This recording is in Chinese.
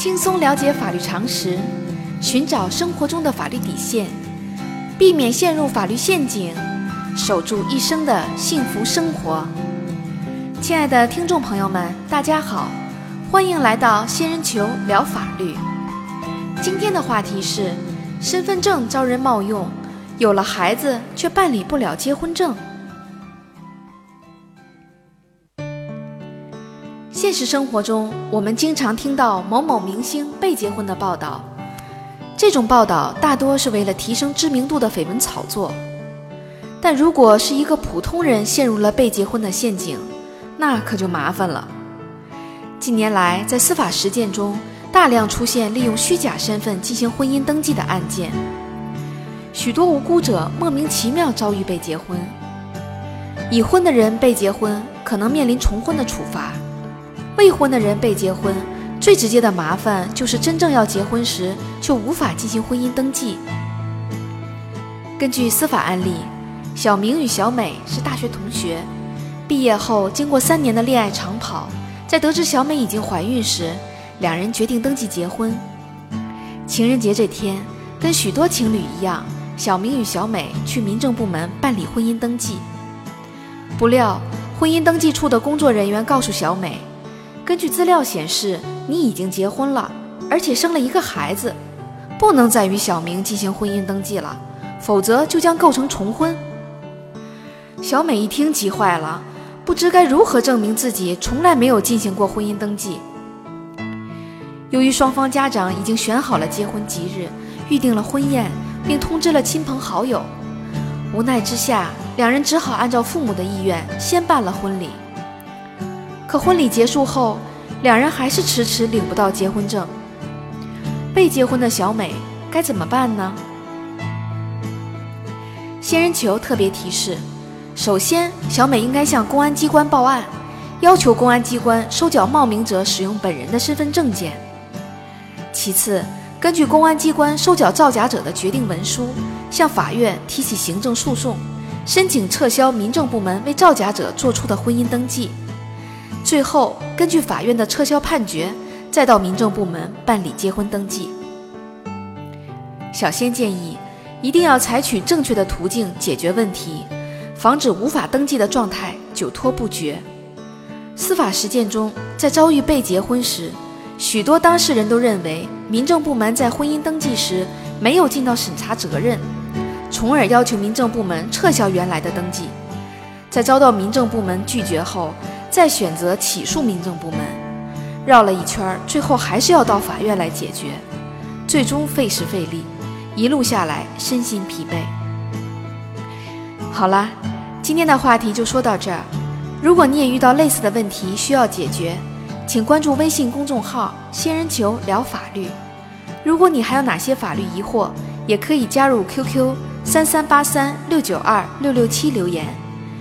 轻松了解法律常识，寻找生活中的法律底线，避免陷入法律陷阱，守住一生的幸福生活。亲爱的听众朋友们，大家好，欢迎来到仙人球聊法律。今天的话题是：身份证遭人冒用，有了孩子却办理不了结婚证。现实生活中，我们经常听到某某明星被结婚的报道，这种报道大多是为了提升知名度的绯闻炒作。但如果是一个普通人陷入了被结婚的陷阱，那可就麻烦了。近年来，在司法实践中，大量出现利用虚假身份进行婚姻登记的案件，许多无辜者莫名其妙遭遇被结婚。已婚的人被结婚，可能面临重婚的处罚。未婚的人被结婚，最直接的麻烦就是真正要结婚时却无法进行婚姻登记。根据司法案例，小明与小美是大学同学，毕业后经过三年的恋爱长跑，在得知小美已经怀孕时，两人决定登记结婚。情人节这天，跟许多情侣一样，小明与小美去民政部门办理婚姻登记。不料，婚姻登记处的工作人员告诉小美。根据资料显示，你已经结婚了，而且生了一个孩子，不能再与小明进行婚姻登记了，否则就将构成重婚。小美一听急坏了，不知该如何证明自己从来没有进行过婚姻登记。由于双方家长已经选好了结婚吉日，预定了婚宴，并通知了亲朋好友，无奈之下，两人只好按照父母的意愿先办了婚礼。可婚礼结束后，两人还是迟迟领不到结婚证。被结婚的小美该怎么办呢？仙人球特别提示：首先，小美应该向公安机关报案，要求公安机关收缴冒名者使用本人的身份证件；其次，根据公安机关收缴造假者的决定文书，向法院提起行政诉讼，申请撤销民政部门为造假者作出的婚姻登记。最后，根据法院的撤销判决，再到民政部门办理结婚登记。小仙建议，一定要采取正确的途径解决问题，防止无法登记的状态久拖不决。司法实践中，在遭遇被结婚时，许多当事人都认为民政部门在婚姻登记时没有尽到审查责任，从而要求民政部门撤销原来的登记。在遭到民政部门拒绝后，再选择起诉民政部门，绕了一圈，最后还是要到法院来解决，最终费时费力，一路下来身心疲惫。好了，今天的话题就说到这儿。如果你也遇到类似的问题需要解决，请关注微信公众号“仙人球聊法律”。如果你还有哪些法律疑惑，也可以加入 QQ 三三八三六九二六六七留言。